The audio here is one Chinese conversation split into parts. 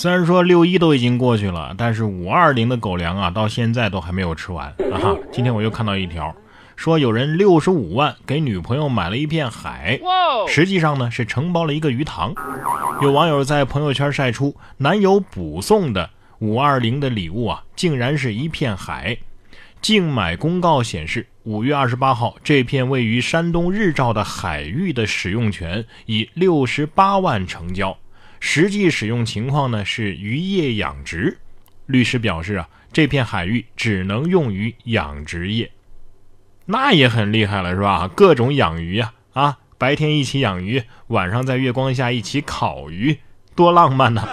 虽然说六一都已经过去了，但是五二零的狗粮啊，到现在都还没有吃完啊！今天我又看到一条，说有人六十五万给女朋友买了一片海，实际上呢是承包了一个鱼塘。有网友在朋友圈晒出男友补送的五二零的礼物啊，竟然是一片海。竞买公告显示，五月二十八号，这片位于山东日照的海域的使用权以六十八万成交。实际使用情况呢是渔业养殖，律师表示啊，这片海域只能用于养殖业，那也很厉害了是吧？各种养鱼呀，啊，白天一起养鱼，晚上在月光下一起烤鱼，多浪漫呐！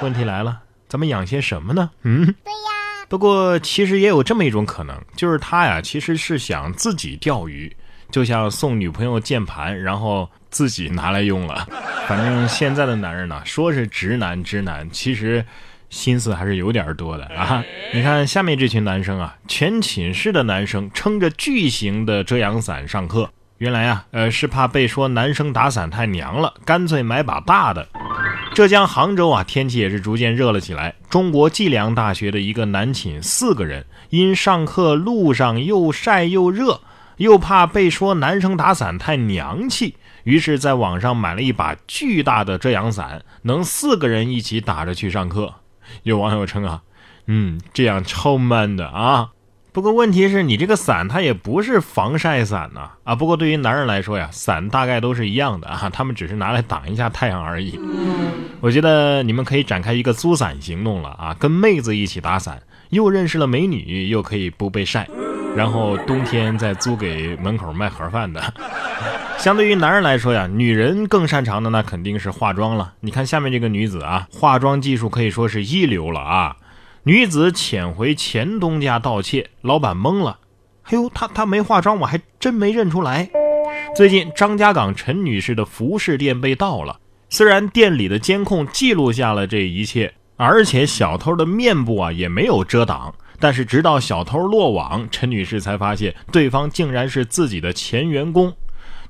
问题来了，咱们养些什么呢？嗯，对呀。不过其实也有这么一种可能，就是他呀，其实是想自己钓鱼。就像送女朋友键盘，然后自己拿来用了。反正现在的男人呢，说是直男直男，其实心思还是有点多的啊。你看下面这群男生啊，全寝室的男生撑着巨型的遮阳伞上课，原来啊，呃，是怕被说男生打伞太娘了，干脆买把大的。浙江杭州啊，天气也是逐渐热了起来。中国计量大学的一个男寝四个人，因上课路上又晒又热。又怕被说男生打伞太娘气，于是在网上买了一把巨大的遮阳伞，能四个人一起打着去上课。有网友称啊，嗯，这样超 man 的啊。不过问题是你这个伞它也不是防晒伞呐啊。不过对于男人来说呀，伞大概都是一样的啊，他们只是拿来挡一下太阳而已。我觉得你们可以展开一个租伞行动了啊，跟妹子一起打伞，又认识了美女，又可以不被晒。然后冬天再租给门口卖盒饭的。相对于男人来说呀，女人更擅长的那肯定是化妆了。你看下面这个女子啊，化妆技术可以说是一流了啊。女子潜回前东家盗窃，老板懵了。哎呦，她她没化妆，我还真没认出来。最近张家港陈女士的服饰店被盗了，虽然店里的监控记录下了这一切，而且小偷的面部啊也没有遮挡。但是直到小偷落网，陈女士才发现对方竟然是自己的前员工。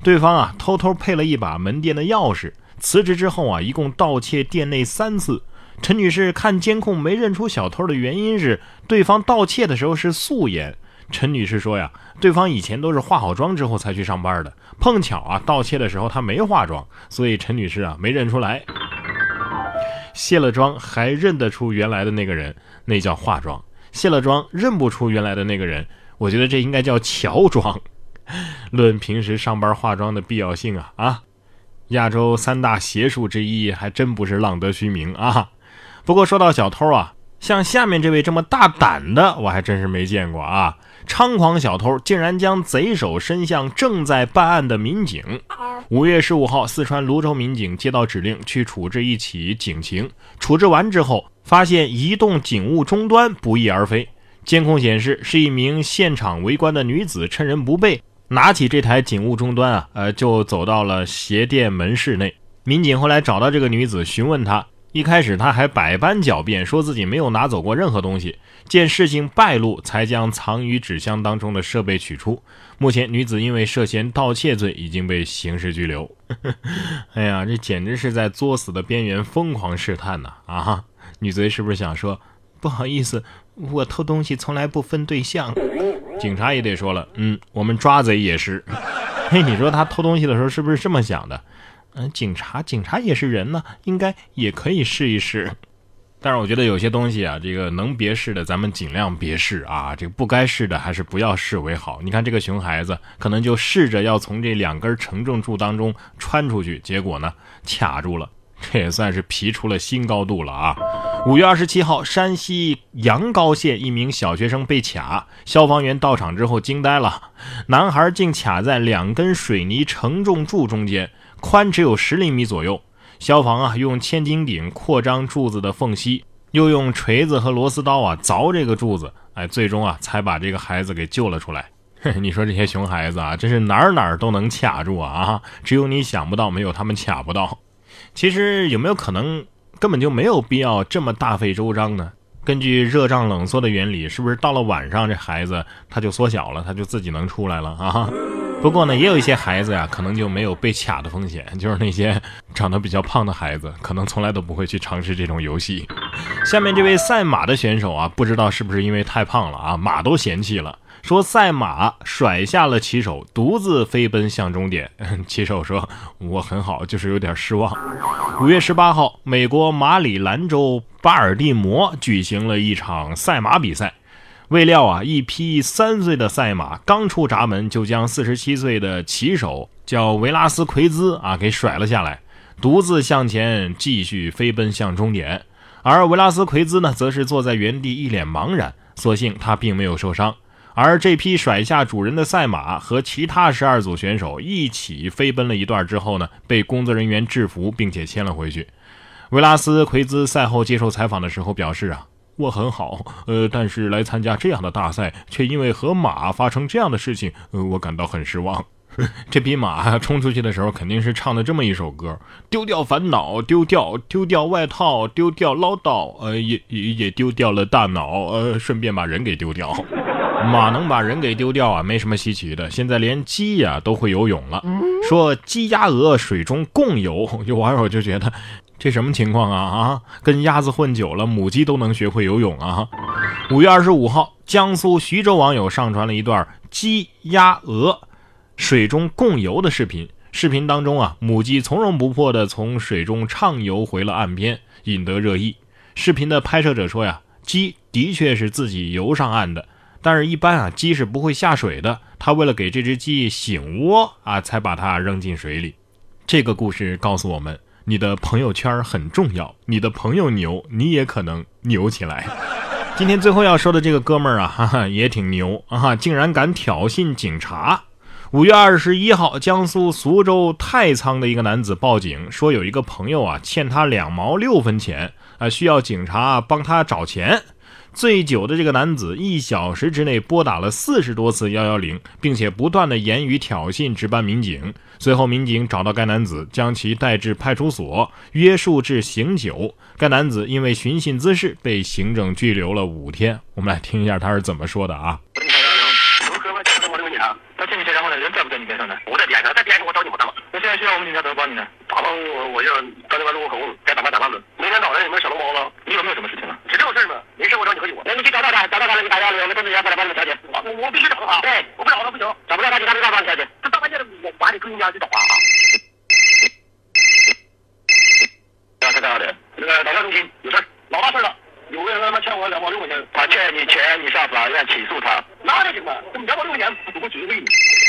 对方啊，偷偷配了一把门店的钥匙。辞职之后啊，一共盗窃店内三次。陈女士看监控没认出小偷的原因是，对方盗窃的时候是素颜。陈女士说呀，对方以前都是化好妆之后才去上班的，碰巧啊，盗窃的时候她没化妆，所以陈女士啊没认出来。卸了妆还认得出原来的那个人，那叫化妆。卸了妆认不出原来的那个人，我觉得这应该叫乔装。论平时上班化妆的必要性啊啊！亚洲三大邪术之一，还真不是浪得虚名啊。不过说到小偷啊，像下面这位这么大胆的，我还真是没见过啊！猖狂小偷竟然将贼手伸向正在办案的民警。五月十五号，四川泸州民警接到指令去处置一起警情，处置完之后。发现移动警务终端不翼而飞，监控显示是一名现场围观的女子趁人不备，拿起这台警务终端啊，呃，就走到了鞋店门市内。民警后来找到这个女子，询问她，一开始她还百般狡辩，说自己没有拿走过任何东西。见事情败露，才将藏于纸箱当中的设备取出。目前，女子因为涉嫌盗窃罪已经被刑事拘留。哎呀，这简直是在作死的边缘疯狂试探呐！啊！女贼是不是想说，不好意思，我偷东西从来不分对象。警察也得说了，嗯，我们抓贼也是。嘿，你说他偷东西的时候是不是这么想的？嗯，警察，警察也是人呢，应该也可以试一试。但是我觉得有些东西啊，这个能别试的，咱们尽量别试啊。这个不该试的，还是不要试为好。你看这个熊孩子，可能就试着要从这两根承重柱当中穿出去，结果呢，卡住了。这也算是皮出了新高度了啊！五月二十七号，山西阳高县一名小学生被卡，消防员到场之后惊呆了，男孩竟卡在两根水泥承重柱中间，宽只有十厘米左右。消防啊，用千斤顶扩张柱子的缝隙，又用锤子和螺丝刀啊凿这个柱子，哎，最终啊才把这个孩子给救了出来。你说这些熊孩子啊，真是哪儿哪儿都能卡住啊！只有你想不到，没有他们卡不到。其实有没有可能根本就没有必要这么大费周章呢？根据热胀冷缩的原理，是不是到了晚上这孩子他就缩小了，他就自己能出来了啊？不过呢，也有一些孩子呀，可能就没有被卡的风险，就是那些长得比较胖的孩子，可能从来都不会去尝试这种游戏。下面这位赛马的选手啊，不知道是不是因为太胖了啊，马都嫌弃了，说赛马甩下了骑手，独自飞奔向终点。骑手说：“我很好，就是有点失望。”五月十八号，美国马里兰州巴尔的摩举行了一场赛马比赛。未料啊，一匹三岁的赛马刚出闸门，就将四十七岁的骑手叫维拉斯奎兹啊给甩了下来，独自向前继续飞奔向终点。而维拉斯奎兹呢，则是坐在原地一脸茫然。所幸他并没有受伤。而这匹甩下主人的赛马和其他十二组选手一起飞奔了一段之后呢，被工作人员制服并且牵了回去。维拉斯奎兹赛后接受采访的时候表示啊。我很好，呃，但是来参加这样的大赛，却因为和马发生这样的事情，呃，我感到很失望。这匹马冲出去的时候，肯定是唱的这么一首歌：丢掉烦恼，丢掉丢掉外套，丢掉唠叨，呃，也也也丢掉了大脑，呃，顺便把人给丢掉。马能把人给丢掉啊，没什么稀奇的。现在连鸡呀都会游泳了，说鸡鸭鹅水中共游，有网友就觉得。这什么情况啊啊！跟鸭子混久了，母鸡都能学会游泳啊！五月二十五号，江苏徐州网友上传了一段鸡、鸭、鹅水中共游的视频。视频当中啊，母鸡从容不迫地从水中畅游回了岸边，引得热议。视频的拍摄者说呀，鸡的确是自己游上岸的，但是一般啊，鸡是不会下水的。他为了给这只鸡醒窝啊，才把它扔进水里。这个故事告诉我们。你的朋友圈很重要，你的朋友牛，你也可能牛起来。今天最后要说的这个哥们儿啊，哈哈，也挺牛啊，竟然敢挑衅警察。五月二十一号，江苏苏州太仓的一个男子报警说，有一个朋友啊欠他两毛六分钱啊，需要警察帮他找钱。醉酒的这个男子一小时之内拨打了四十多次幺幺零，并且不断的言语挑衅值班民警。随后，民警找到该男子，将其带至派出所，约束至醒酒。该男子因为寻衅滋事被行政拘留了五天。我们来听一下他是怎么说的啊？他欠你钱，然后呢？人在不在你边上呢？我在边上，在边上我找你麻烦了。那现在需要我们警察怎么帮你呢？打帮我，我就打电话录个口供，该打班打班子。每天早上有没有小笼包了？你有没有什么事情了？是这种事吗？没事，我找你喝酒。那你去找到他，找到他了，你打电话我们都是要过来帮你调解。我我必须找到他。对，我不找他不行。找不到他，警察没办法调解。这大半夜的，我把你更加去找啊！啊，在哪里？那个打架中心有事老大事了。有个人他妈欠我两毛六块钱，他欠你钱，你上法院起诉他，那就行了。这两毛六块钱不会追回你。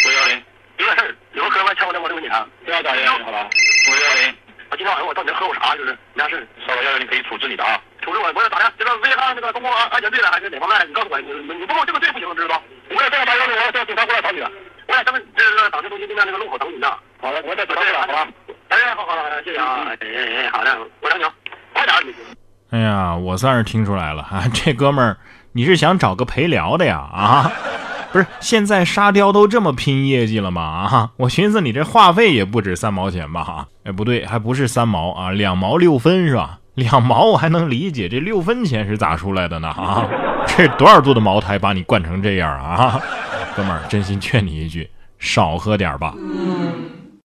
五幺零，有点事有个哥们欠我两毛六块钱，不要打电话好吧？五幺零，我今天晚上我到你这喝我啥？就是没啥事稍微幺幺零可以处置你的啊，处置我，我要咋的？这个危害那个公共安全罪了还是哪方面？你告诉我，你你不给我这个罪不行，知道吧？我要这样打幺幺零，我要叫警察过来找你了。我在咱们这个党支中心对面那个路口等你呢。好了，我在准备了，好吧？哎，好好好，谢谢啊，哎哎，好的，我等你，快点。哎呀，我算是听出来了啊！这哥们儿，你是想找个陪聊的呀？啊，不是，现在沙雕都这么拼业绩了吗？啊，我寻思你这话费也不止三毛钱吧？哈，哎，不对，还不是三毛啊，两毛六分是吧？两毛我还能理解，这六分钱是咋出来的呢？啊，这多少度的茅台把你灌成这样啊？哥们儿，真心劝你一句，少喝点吧。